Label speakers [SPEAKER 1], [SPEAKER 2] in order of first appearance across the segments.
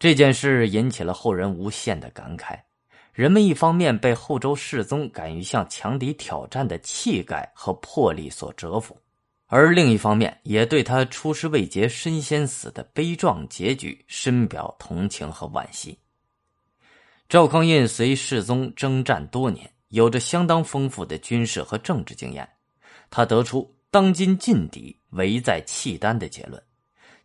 [SPEAKER 1] 这件事引起了后人无限的感慨。人们一方面被后周世宗敢于向强敌挑战的气概和魄力所折服，而另一方面也对他出师未捷身先死的悲壮结局深表同情和惋惜。赵匡胤随世宗征战多年，有着相当丰富的军事和政治经验，他得出“当今劲敌，唯在契丹”的结论，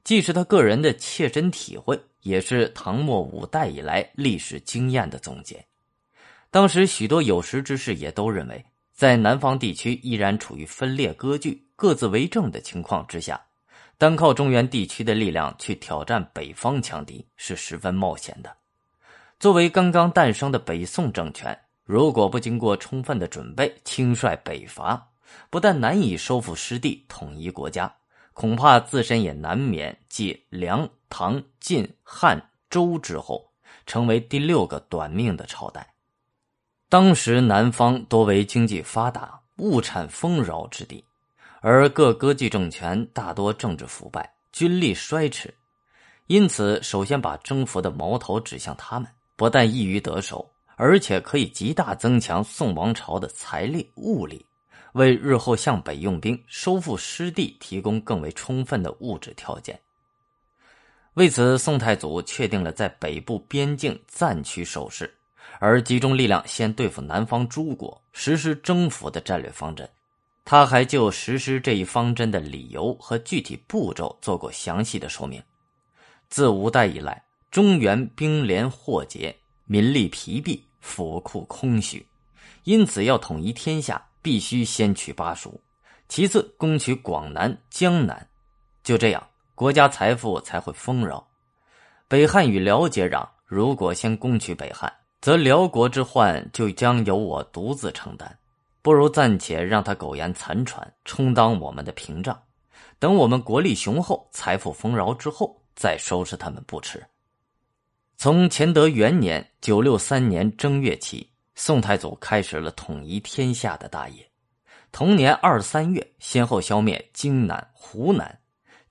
[SPEAKER 1] 既是他个人的切身体会，也是唐末五代以来历史经验的总结。当时许多有识之士也都认为，在南方地区依然处于分裂割据、各自为政的情况之下，单靠中原地区的力量去挑战北方强敌是十分冒险的。作为刚刚诞生的北宋政权，如果不经过充分的准备，轻率北伐，不但难以收复失地、统一国家，恐怕自身也难免继梁、唐、晋、汉、周之后，成为第六个短命的朝代。当时南方多为经济发达、物产丰饶之地，而各割据政权大多政治腐败、军力衰迟，因此首先把征服的矛头指向他们，不但易于得手，而且可以极大增强宋王朝的财力物力，为日后向北用兵、收复失地提供更为充分的物质条件。为此，宋太祖确定了在北部边境暂取守势。而集中力量先对付南方诸国，实施征服的战略方针。他还就实施这一方针的理由和具体步骤做过详细的说明。自五代以来，中原兵连祸结，民力疲弊，府库空虚，因此要统一天下，必须先取巴蜀，其次攻取广南、江南。就这样，国家财富才会丰饶。北汉与辽接壤，如果先攻取北汉，则辽国之患就将由我独自承担，不如暂且让他苟延残喘，充当我们的屏障，等我们国力雄厚、财富丰饶之后，再收拾他们不迟。从乾德元年（九六三年）正月起，宋太祖开始了统一天下的大业。同年二三月，先后消灭荆南、湖南。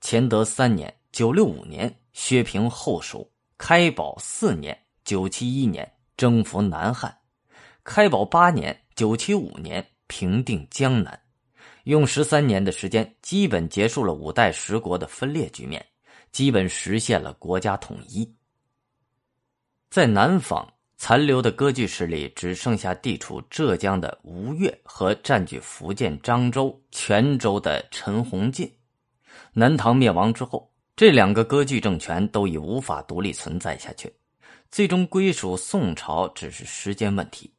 [SPEAKER 1] 乾德三年（九六五年），削平后蜀。开宝四年（九七一年）。征服南汉，开宝八年（九七五年）平定江南，用十三年的时间，基本结束了五代十国的分裂局面，基本实现了国家统一。在南方残留的割据势力只剩下地处浙江的吴越和占据福建漳州、泉州的陈洪进。南唐灭亡之后，这两个割据政权都已无法独立存在下去。最终归属宋朝只是时间问题。